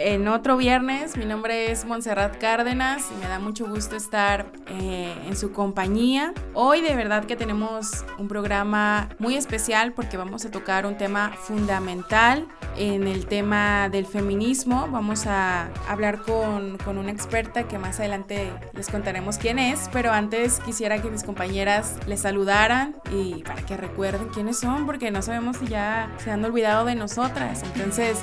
en otro viernes. Mi nombre es Montserrat Cárdenas y me da mucho gusto estar eh, en su compañía. Hoy de verdad que tenemos un programa muy especial porque vamos a tocar un tema fundamental en el tema del feminismo. Vamos a hablar con, con una experta que más adelante les contaremos quién es, pero antes quisiera que mis compañeras les saludaran y para que recuerden quiénes son porque no sabemos si ya se han olvidado de nosotras. Entonces,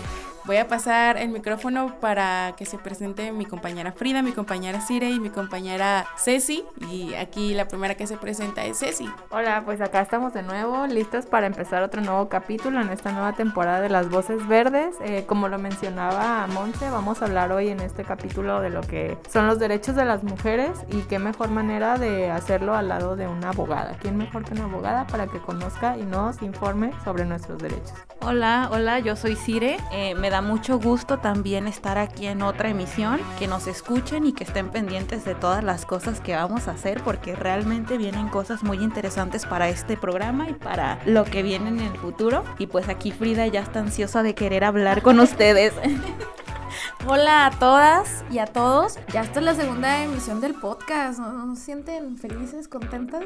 Voy a pasar el micrófono para que se presente mi compañera Frida, mi compañera Cire y mi compañera Ceci. Y aquí la primera que se presenta es Ceci. Hola, pues acá estamos de nuevo, listos para empezar otro nuevo capítulo en esta nueva temporada de Las Voces Verdes. Eh, como lo mencionaba Monse, vamos a hablar hoy en este capítulo de lo que son los derechos de las mujeres y qué mejor manera de hacerlo al lado de una abogada. ¿Quién mejor que una abogada para que conozca y nos informe sobre nuestros derechos? Hola, hola, yo soy Cire. Eh, me da mucho gusto también estar aquí en otra emisión, que nos escuchen y que estén pendientes de todas las cosas que vamos a hacer, porque realmente vienen cosas muy interesantes para este programa y para lo que viene en el futuro. Y pues aquí Frida ya está ansiosa de querer hablar con ustedes. Hola a todas y a todos. Ya esta es la segunda emisión del podcast. ¿No, se sienten felices, contentas?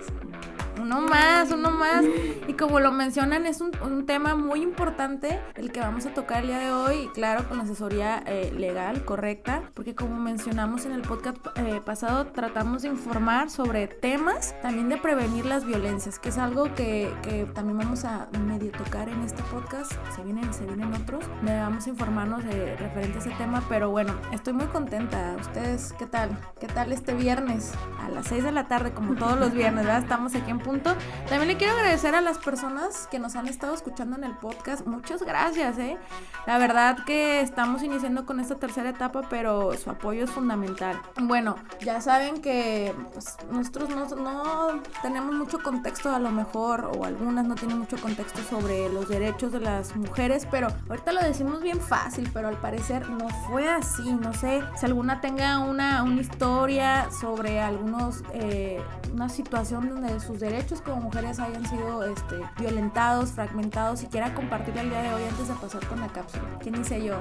Uno más, uno más. Y como lo mencionan, es un, tema muy importante el que vamos a tocar el día de hoy. Claro, con asesoría eh, legal correcta. Porque como mencionamos en el podcast eh, pasado, tratamos de informar sobre temas, también de prevenir las violencias, que es algo que, que también vamos a medio tocar en este podcast. Se vienen, se vienen otros. Vamos a informarnos de referente a ese tema pero bueno, estoy muy contenta. ¿Ustedes qué tal? ¿Qué tal este viernes? A las 6 de la tarde, como todos los viernes, ¿verdad? Estamos aquí en punto. También le quiero agradecer a las personas que nos han estado escuchando en el podcast. Muchas gracias, ¿eh? La verdad que estamos iniciando con esta tercera etapa, pero su apoyo es fundamental. Bueno, ya saben que pues, nosotros no, no tenemos mucho contexto a lo mejor, o algunas no tienen mucho contexto sobre los derechos de las mujeres, pero ahorita lo decimos bien fácil, pero al parecer no fue así. No sé si alguna tenga una, una historia sobre algunos, eh, una situación donde sus derechos como mujeres hayan sido este, violentados, fragmentados y quiera compartir el día de hoy antes de pasar con la cápsula. ¿Quién hice yo?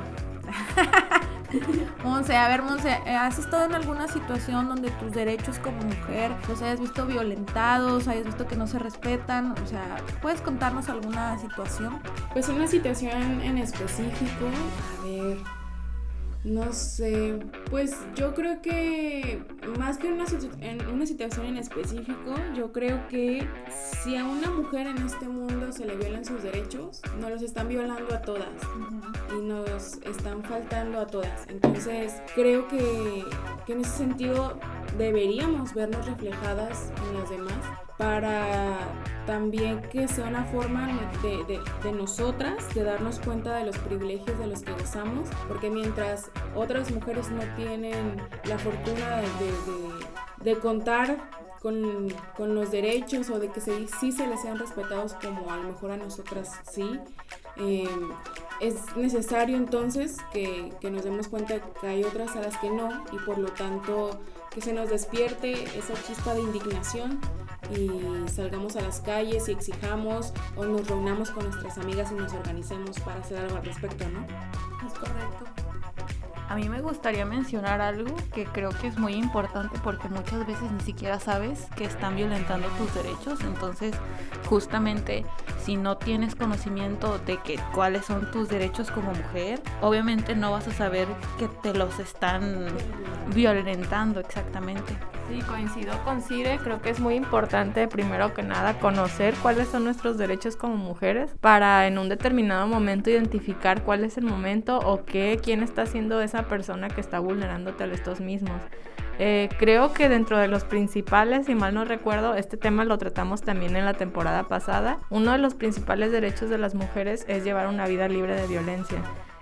Monse, a ver, Monse, ¿has estado en alguna situación donde tus derechos como mujer los hayas visto violentados, hayas visto que no se respetan? O sea, ¿puedes contarnos alguna situación? Pues una situación en específico, a ver, no sé, pues yo creo que más que una, en una situación en específico, yo creo que si a una mujer en este mundo se le violan sus derechos, nos los están violando a todas y nos están faltando a todas. Entonces creo que, que en ese sentido deberíamos vernos reflejadas en las demás para también que sea una forma de, de, nosotras de darnos cuenta de los privilegios de los que gozamos, porque mientras otras mujeres no tienen la fortuna de, contar con, con, los derechos o de que se, sí se les sean respetados como a lo mejor a nosotras sí, eh, es necesario entonces que, que, nos demos cuenta que hay otras a las que no y por lo tanto que se nos despierte esa chispa de indignación y salgamos a las calles y exijamos o nos reunamos con nuestras amigas y nos organicemos para hacer algo al respecto, ¿no? Es correcto. A mí me gustaría mencionar algo que creo que es muy importante porque muchas veces ni siquiera sabes que están violentando tus derechos. Entonces, justamente si no tienes conocimiento de que cuáles son tus derechos como mujer, obviamente no vas a saber que te los están violentando exactamente. Sí, coincido con Cire, creo que es muy importante primero que nada conocer cuáles son nuestros derechos como mujeres para en un determinado momento identificar cuál es el momento o qué, quién está haciendo esa persona que está vulnerándote a estos mismos. Eh, creo que dentro de los principales, si mal no recuerdo, este tema lo tratamos también en la temporada pasada. Uno de los principales derechos de las mujeres es llevar una vida libre de violencia.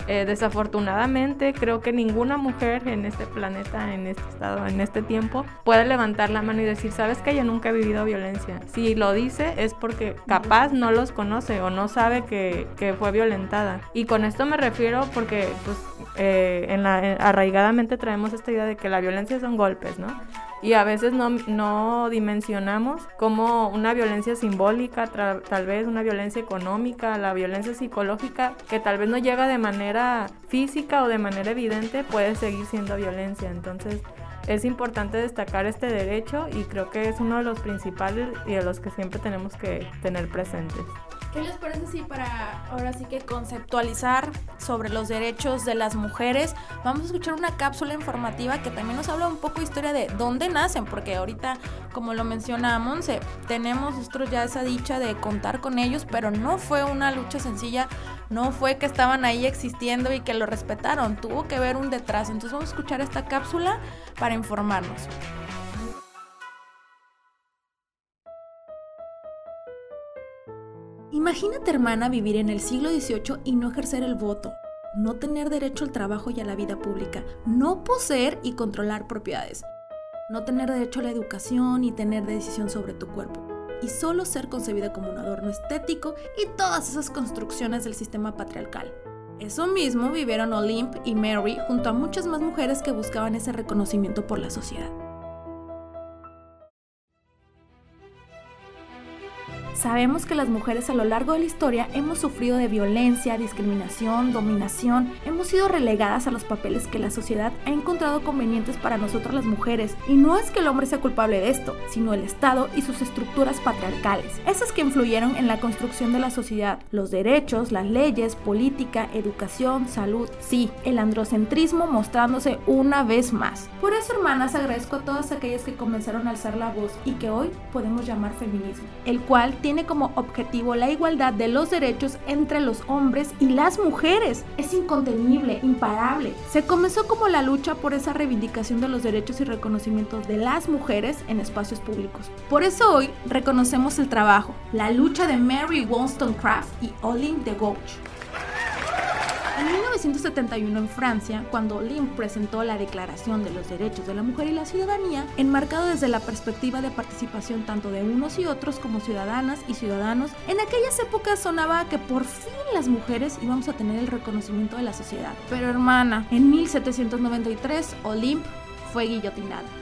Eh, desafortunadamente, creo que ninguna mujer en este planeta, en este estado, en este tiempo, puede levantar la mano y decir, sabes que yo nunca he vivido violencia. Si lo dice es porque capaz no los conoce o no sabe que, fue violentada. Y con esto me refiero porque, pues, eh, en la, arraigadamente traemos esta idea de que la violencia son golpes, ¿no? Y a veces no, no dimensionamos como una violencia simbólica, tal vez una violencia económica, la violencia psicológica, que tal vez no llega de manera física o de manera evidente, puede seguir siendo violencia. Entonces, es importante destacar este derecho y creo que es uno de los principales y de los que siempre tenemos que tener presentes. ¿Qué les parece si para ahora sí que conceptualizar sobre los derechos de las mujeres, vamos a escuchar una cápsula informativa que también nos habla un poco de historia de dónde nacen, porque ahorita, como lo menciona Monse, tenemos nosotros ya esa dicha de contar con ellos, pero no fue una lucha sencilla, no fue que estaban ahí existiendo y que lo respetaron, tuvo que ver un detrás. Entonces vamos a escuchar esta cápsula para informarnos. Imagínate, hermana, vivir en el siglo XVIII y no ejercer el voto, no tener derecho al trabajo y a la vida pública, no poseer y controlar propiedades, no tener derecho a la educación y tener decisión sobre tu cuerpo, y solo ser concebida como un adorno estético y todas esas construcciones del sistema patriarcal. Eso mismo vivieron Olymp y Mary junto a muchas más mujeres que buscaban ese reconocimiento por la sociedad. Sabemos que las mujeres a lo largo de la historia hemos sufrido de violencia, discriminación, dominación, hemos sido relegadas a los papeles que la sociedad ha encontrado convenientes para nosotras las mujeres. Y no es que el hombre sea culpable de esto, sino el Estado y sus estructuras patriarcales, esas que influyeron en la construcción de la sociedad, los derechos, las leyes, política, educación, salud. Sí, el androcentrismo mostrándose una vez más. Por eso, hermanas, agradezco a todas aquellas que comenzaron a alzar la voz y que hoy podemos llamar feminismo, el cual tiene tiene como objetivo la igualdad de los derechos entre los hombres y las mujeres. Es incontenible, imparable. Se comenzó como la lucha por esa reivindicación de los derechos y reconocimientos de las mujeres en espacios públicos. Por eso hoy reconocemos el trabajo, la lucha de Mary Wollstonecraft y Olin de Gouges. En 1971 en Francia, cuando Lim presentó la Declaración de los Derechos de la Mujer y la Ciudadanía, enmarcado desde la perspectiva de participación tanto de unos y otros como ciudadanas y ciudadanos, en aquellas épocas sonaba que por fin las mujeres íbamos a tener el reconocimiento de la sociedad. Pero hermana, en 1793 Olympe fue guillotinada.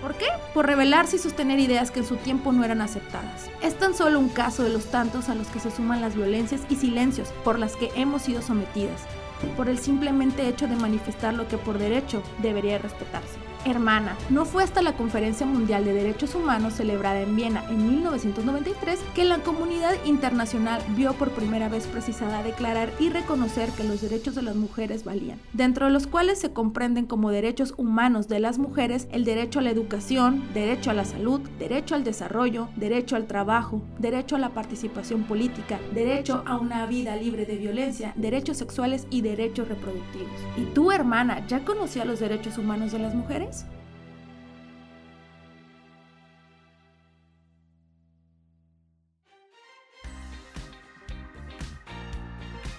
¿Por qué? Por revelarse y sostener ideas que en su tiempo no eran aceptadas. Es tan solo un caso de los tantos a los que se suman las violencias y silencios por las que hemos sido sometidas, por el simplemente hecho de manifestar lo que por derecho debería respetarse hermana. No fue hasta la Conferencia Mundial de Derechos Humanos celebrada en Viena en 1993 que la comunidad internacional vio por primera vez precisada declarar y reconocer que los derechos de las mujeres valían, dentro de los cuales se comprenden como derechos humanos de las mujeres el derecho a la educación, derecho a la salud, derecho al desarrollo, derecho al trabajo, derecho a la participación política, derecho a una vida libre de violencia, derechos sexuales y derechos reproductivos. ¿Y tú, hermana, ya conocía los derechos humanos de las mujeres?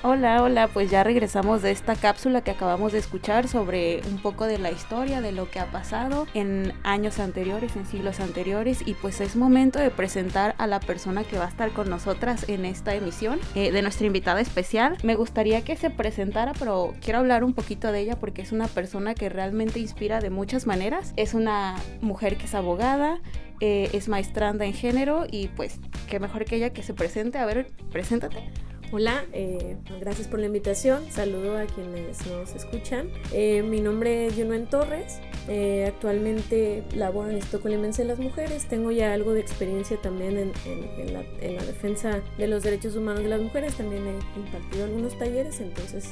Hola, hola, pues ya regresamos de esta cápsula que acabamos de escuchar sobre un poco de la historia, de lo que ha pasado en años anteriores, en siglos anteriores, y pues es momento de presentar a la persona que va a estar con nosotras en esta emisión, eh, de nuestra invitada especial. Me gustaría que se presentara, pero quiero hablar un poquito de ella porque es una persona que realmente inspira de muchas maneras. Es una mujer que es abogada, eh, es maestranda en género y pues qué mejor que ella que se presente. A ver, preséntate. Hola, eh, gracias por la invitación. Saludo a quienes nos escuchan. Eh, mi nombre es Junuen Torres. Eh, actualmente laboro en Instituto Colimense de las Mujeres. Tengo ya algo de experiencia también en, la, en, la, defensa de los derechos humanos de las mujeres. También he impartido algunos talleres. Entonces,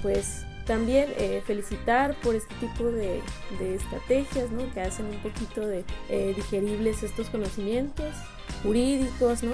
pues también felicitar por este tipo de, de, estrategias ¿no? que hacen un poquito de digeribles estos conocimientos jurídicos, ¿no?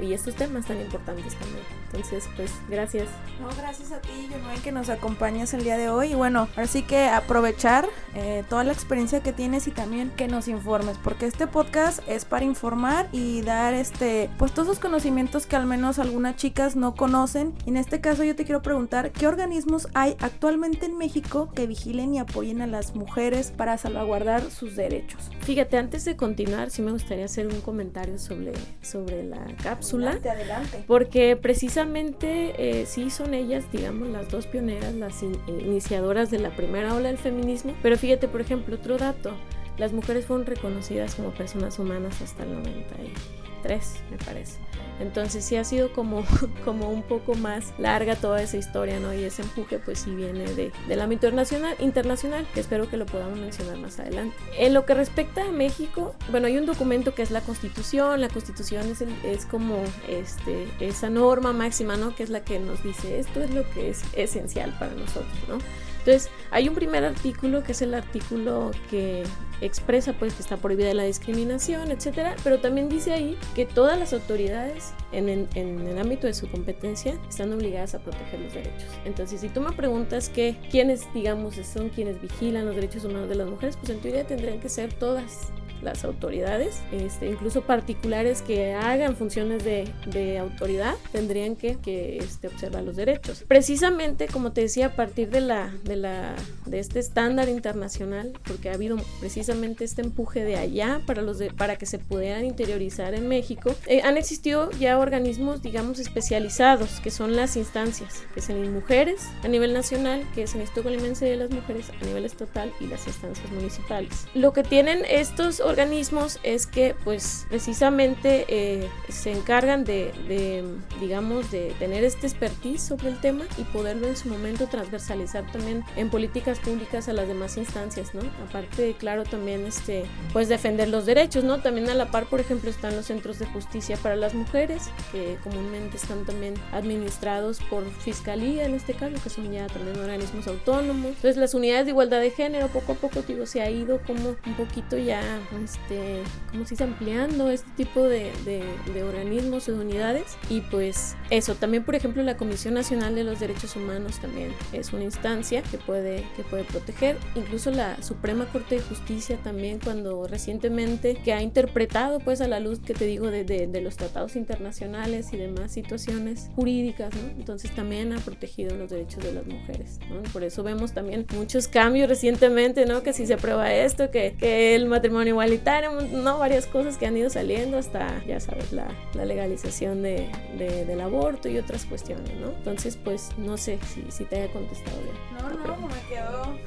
y estos temas tan importantes también. Entonces, pues gracias. No, gracias a ti, Yonoy, que nos acompañas el día de hoy. Y bueno, ahora sí que aprovechar eh, toda la experiencia que tienes y también que nos informes, porque este podcast es para informar y dar este, pues todos esos conocimientos que al menos algunas chicas no conocen. Y en este caso yo te quiero preguntar, ¿qué organismos hay actualmente en México que vigilen y apoyen a las mujeres para salvaguardar sus derechos? Fíjate, antes de continuar, sí me gustaría hacer un comentario sobre, sobre la cápsula. Adelante, adelante. Porque precisamente eh, sí son ellas, digamos, las dos pioneras, las in- eh, iniciadoras de la primera ola del feminismo. Pero fíjate, por ejemplo, otro dato. Las mujeres fueron reconocidas como personas humanas hasta el 93, me parece. Entonces sí ha sido como, como un poco más larga toda esa historia, ¿no? Y ese empuje pues sí viene de, del ámbito internacional, internacional, que espero que lo podamos mencionar más adelante. En lo que respecta a México, bueno, hay un documento que es la Constitución, la Constitución es, el- es como este, esa norma máxima, ¿no? Que es la que nos dice esto es lo que es esencial para nosotros, ¿no? Entonces, hay un primer artículo que es el artículo que expresa pues que está prohibida la discriminación, etcétera, pero también dice ahí que todas las autoridades en el, en el ámbito de su competencia están obligadas a proteger los derechos. Entonces, si tú me preguntas que quiénes, digamos, son quienes vigilan los derechos humanos de las mujeres, pues en teoría tendrían que ser todas las autoridades, este, incluso particulares que hagan funciones de, de autoridad, tendrían que, que, este, observar los derechos. Precisamente, como te decía, a partir de, la, de, la, de este estándar internacional, porque ha habido precisamente este empuje de allá para, los de- para que se pudieran interiorizar en México, eh, han existido ya organismos, digamos, especializados, que son las instancias, que es en mujeres a nivel nacional, que es el Instituto Colimense de las Mujeres a nivel estatal y las instancias municipales. Lo que tienen estos organismos es que pues precisamente eh, se encargan de, de, digamos de tener este expertise sobre el tema y poderlo en su momento transversalizar también en políticas públicas a las demás instancias, ¿no? Aparte, claro, también este pues defender los derechos, ¿no? También a la par, por ejemplo, están los centros de justicia para las mujeres que comúnmente están también administrados por fiscalía en este caso, que son ya también organismos autónomos. Entonces, las unidades de igualdad de género poco a poco digo se ha ido como un poquito ya este, como se dice, ampliando este tipo de, de, de organismos o de unidades. Y pues eso, también por ejemplo la Comisión Nacional de los Derechos Humanos también es una instancia que puede, que puede proteger. Incluso la Suprema Corte de Justicia también cuando recientemente que ha interpretado pues a la luz que te digo de, de los tratados internacionales y demás situaciones jurídicas, ¿no? Entonces también ha protegido los derechos de las mujeres, ¿no? Por eso vemos también muchos cambios recientemente, ¿no? Que si se aprueba esto, que, que el matrimonio igualitario, no varias cosas que han ido saliendo hasta, ya sabes, la, la legalización de, de, del aborto y otras cuestiones, ¿no? Entonces, pues no sé si, si te haya contestado bien. No, no, me quedó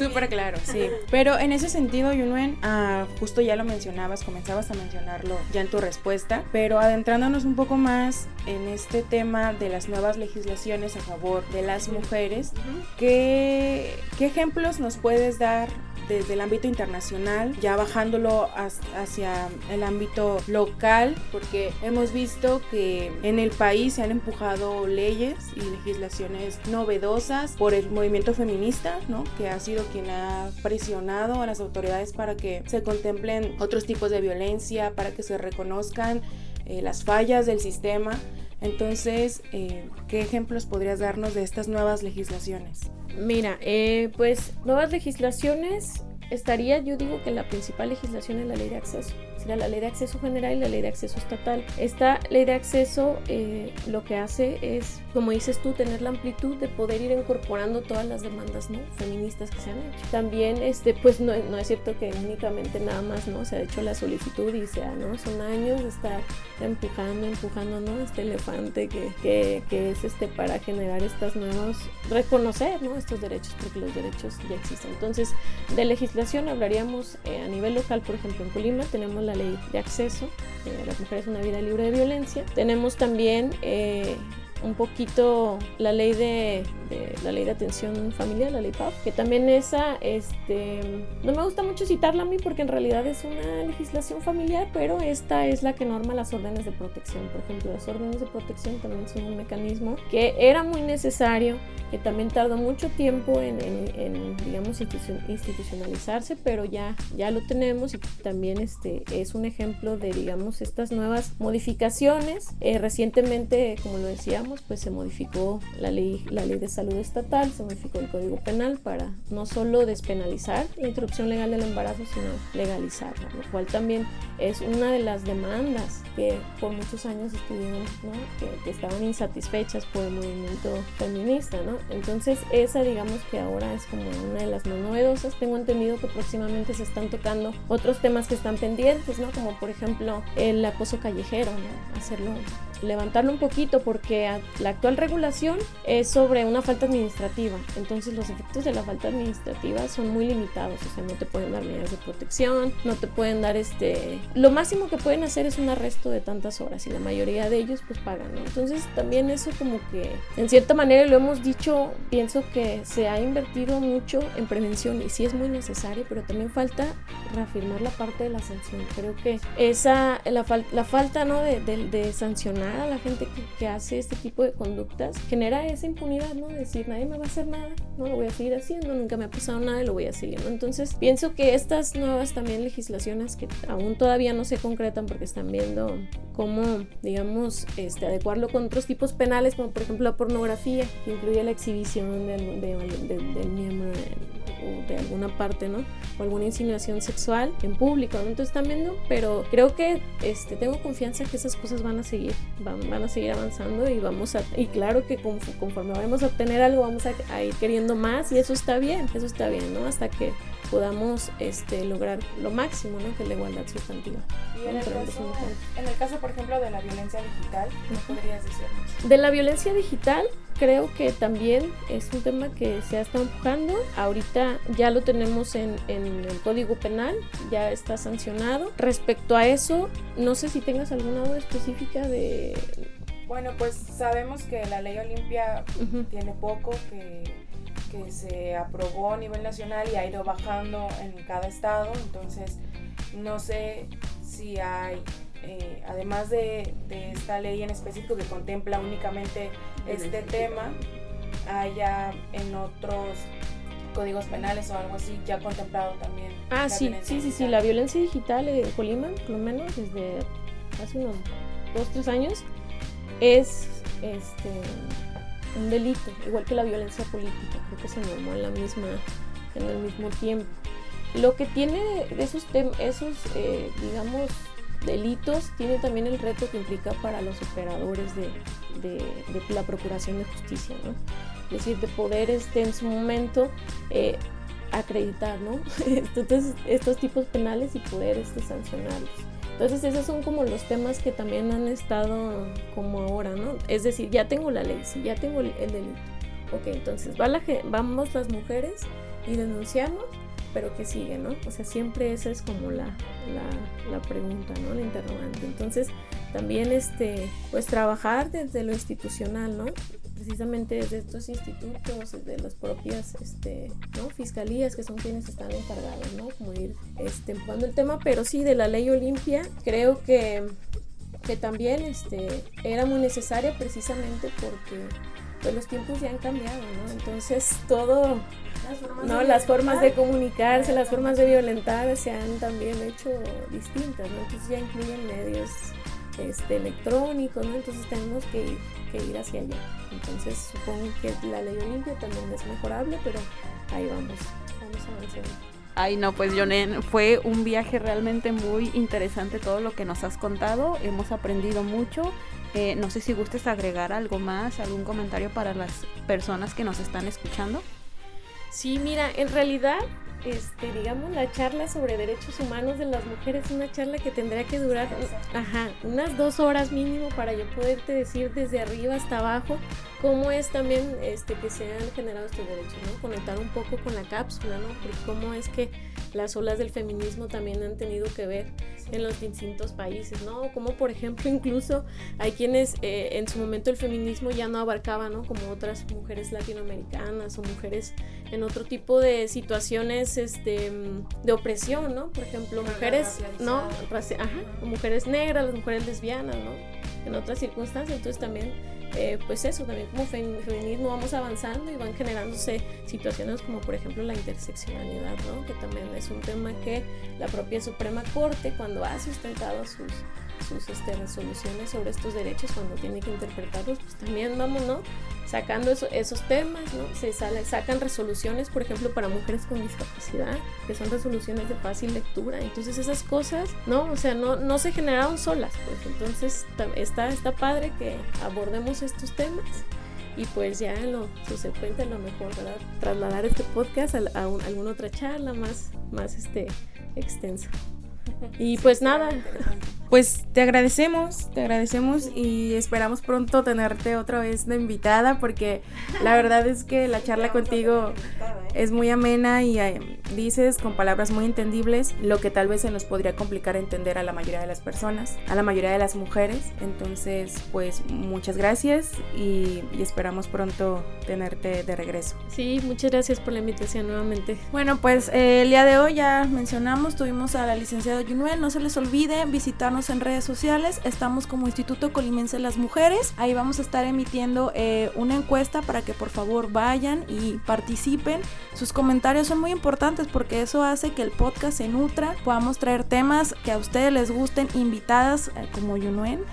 Súper claro, sí. Pero en ese sentido, Yunuen, ah, justo ya lo mencionabas, comenzabas a mencionarlo ya en tu respuesta, pero adentrándonos un poco más en este tema de las nuevas legislaciones a favor de las mujeres, ¿qué, qué ejemplos nos puedes dar desde el ámbito internacional, ya bajándolo hacia el ámbito local, porque hemos visto que en el país se han empujado leyes y legislaciones novedosas por el movimiento feminista, ¿no? que ha sido quien ha presionado a las autoridades para que se contemplen otros tipos de violencia, para que se reconozcan eh, las fallas del sistema. Entonces, eh, ¿qué ejemplos podrías darnos de estas nuevas legislaciones? Mira, eh, pues nuevas legislaciones estaría, yo digo que la principal legislación es la ley de acceso. La ley de acceso general y la ley de acceso estatal. Esta ley de acceso eh, lo que hace es, como dices tú, tener la amplitud de poder ir incorporando todas las demandas ¿no? feministas que se han hecho. También, este, pues no, no, es cierto que únicamente nada más no se ha hecho la solicitud y sea, ¿no? Son años de estar empujando, empujando, ¿no? Este elefante que, que, que es este para generar estas nuevas, reconocer, ¿no? Estos derechos, porque los derechos ya existen. Entonces, de legislación hablaríamos eh, a nivel local, por ejemplo, en Colima tenemos la ley de acceso de las mujeres a una vida libre de violencia. Tenemos también eh, un poquito la ley de, de, la ley de atención familiar, la ley PAF, que también esa, este, no me gusta mucho citarla a mí porque en realidad es una legislación familiar, pero esta es la que norma las órdenes de protección. Por ejemplo, las órdenes de protección también son un mecanismo que era muy necesario, que también tardó mucho tiempo en, en, en digamos, institucionalizarse, pero ya, ya lo tenemos y también este, es un ejemplo de, digamos, estas nuevas modificaciones. Eh, recientemente, como lo decíamos, pues se modificó la ley, la ley de salud estatal se modificó el Código Penal para no solo despenalizar la interrupción legal del embarazo, sino legalizarla, lo cual también es una de las demandas que por muchos años estuvieron, ¿no? que, estaban insatisfechas por el movimiento feminista, ¿no? Entonces esa digamos que ahora es como una de las más novedosas. Tengo entendido que próximamente se están tocando otros temas que están pendientes, ¿no? Como por ejemplo el acoso callejero, ¿no? Hacerlo levantarlo un poquito porque la actual regulación es sobre una falta administrativa, entonces los efectos de la falta administrativa son muy limitados, o sea, no te pueden dar medidas de protección, no te pueden dar este, lo máximo que pueden hacer es un arresto de tantas horas y la mayoría de ellos pues pagan, entonces también eso como que en cierta manera lo hemos dicho, pienso que se ha invertido mucho en prevención y sí es muy necesario, pero también falta reafirmar la parte de la sanción, creo que esa, la, la falta ¿no? de, de sancionar a la gente que, hace este tipo de conductas genera esa impunidad, ¿no? Decir, nadie me va a hacer nada, no lo voy a seguir haciendo, nunca me ha pasado nada y lo voy a seguir, ¿no? Entonces, pienso que estas nuevas también legislaciones que aún todavía no se concretan porque están viendo cómo, digamos, este, adecuarlo con otros tipos penales, como por ejemplo la pornografía, que incluye la exhibición del, del miembro de alguna parte, ¿no? O alguna insinuación sexual en público, ¿no? Entonces están viendo, pero creo que este, tengo confianza que esas cosas van a seguir, van, van a seguir avanzando y vamos a, y claro que conforme vamos a obtener algo, vamos a ir queriendo más y eso está bien, eso está bien, ¿no? Hasta que podamos este, lograr lo máximo, ¿no? Que es la igualdad sustantiva. Y en el, caso, en el caso, por ejemplo, de la violencia digital, ¿qué podrías decirnos? De la violencia digital, creo que también es un tema que se ha estado empujando. Ahorita ya lo tenemos en, en, el Código Penal, ya está sancionado. Respecto a eso, no sé si tengas alguna duda específica de... Bueno, pues sabemos que la ley Olimpia tiene poco, que que se aprobó a nivel nacional y ha ido bajando en cada estado. Entonces, no sé si hay, eh, además de, esta ley en específico que contempla únicamente este tema, haya en otros códigos penales o algo así ya contemplado también. Ah, sí, sí, sí, sí, la violencia digital en Colima, por lo menos desde hace unos dos, tres años, es este un delito, igual que la violencia política, creo que se normó en la misma, en el mismo tiempo. Lo que tiene de esos, esos eh, digamos, delitos, tiene también el reto que implica para los operadores de, la procuración de justicia, ¿no? Es decir, de poder este, en su momento eh, acreditar, ¿no? Entonces, estos tipos penales y poder este, sancionarlos. Entonces esos son como los temas que también han estado como ahora, ¿no? Es decir, ya tengo la ley, sí, ya tengo el, delito. Ok, entonces va la, vamos las mujeres y denunciamos, pero ¿qué sigue, no? O sea, siempre esa es como la, la, pregunta, ¿no? La interrogante. Entonces, también, este, pues trabajar desde lo institucional, ¿no? precisamente desde estos institutos, de las propias este, ¿no? fiscalías que son quienes están encargados, ¿no? Como ir este, empujando el tema, pero sí de la ley Olimpia, creo que, que también este, era muy necesaria precisamente porque pues, los tiempos ya han cambiado, ¿no? Entonces todo, las formas, ¿no? de, las formas de comunicarse, las formas de violentar se han también hecho distintas, ¿no? Entonces ya incluyen medios este, electrónicos, ¿no? Entonces tenemos que ir, que ir hacia allá. Entonces supongo que la ley Olimpia también es mejorable, pero ahí vamos, vamos avanzando. Ay, no, pues Jonen, fue un viaje realmente muy interesante todo lo que nos has contado. Hemos aprendido mucho. Eh, no sé si gustes agregar algo más, algún comentario para las personas que nos están escuchando. Sí, mira, en realidad este, digamos, la charla sobre derechos humanos de las mujeres, una charla que tendría que durar ajá, unas dos horas mínimo para yo poderte decir desde arriba hasta abajo cómo es también este, que se han generado estos derechos, ¿no? Conectar un poco con la cápsula, ¿no? Porque cómo es que las olas del feminismo también han tenido que ver en los distintos países, ¿no? Como por ejemplo incluso hay quienes eh, en su momento el feminismo ya no abarcaba, ¿no? Como otras mujeres latinoamericanas o mujeres en otro tipo de situaciones este, de opresión, ¿no? Por ejemplo, mujeres, ¿no? Ajá, mujeres negras, las mujeres lesbianas, ¿no? En otras circunstancias, entonces también eh, pues eso, también como feminismo vamos avanzando y van generándose situaciones como por ejemplo la interseccionalidad, ¿no? que también es un tema que la propia Suprema Corte cuando ha sustentado sus, sus este, resoluciones sobre estos derechos cuando tiene que interpretarlos, pues también vamos, ¿no? Sacando esos temas, ¿no? Se sale, sacan resoluciones, por ejemplo, para mujeres con discapacidad, que son resoluciones de fácil lectura. Entonces esas cosas, ¿no? O sea, no, no se generaron solas, pues entonces está, está padre que abordemos estos temas y pues ya en lo subsecuente a lo mejor ¿verdad? trasladar este podcast a, a, alguna otra charla más, más este, extensa. Y pues nada. Pues te agradecemos, te agradecemos y esperamos pronto tenerte otra vez de invitada porque la verdad es que la charla contigo es muy amena y eh, dices con palabras muy entendibles lo que tal vez se nos podría complicar entender a la mayoría de las personas, a la mayoría de las mujeres. Entonces, pues muchas gracias y, esperamos pronto tenerte de regreso. Sí, muchas gracias por la invitación nuevamente. Bueno, pues eh, el día de hoy ya mencionamos, tuvimos a la licenciada Yunuen, no se les olvide visitarnos en redes sociales, estamos como Instituto Colimense Las Mujeres, ahí vamos a estar emitiendo eh, una encuesta para que por favor vayan y participen sus comentarios son muy importantes porque eso hace que el podcast se nutra, podamos traer temas que a ustedes les gusten, invitadas eh, como Yunuen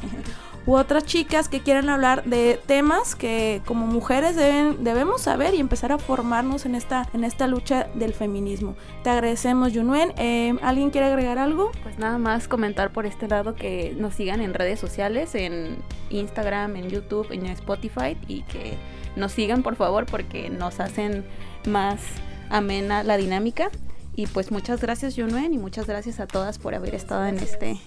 u otras chicas que quieran hablar de temas que como mujeres deben, debemos saber y empezar a formarnos en esta, en esta lucha del feminismo. Te agradecemos, Yunuen. Eh, ¿Alguien quiere agregar algo? Pues nada más comentar por este lado que nos sigan en redes sociales, en Instagram, en YouTube, en Spotify y que nos sigan por favor porque nos hacen más amena la dinámica. Y pues muchas gracias, Junuen, y muchas gracias a todas por haber estado en este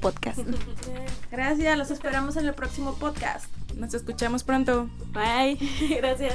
podcast. Gracias, los esperamos en el próximo podcast. Nos escuchamos pronto. Bye. Gracias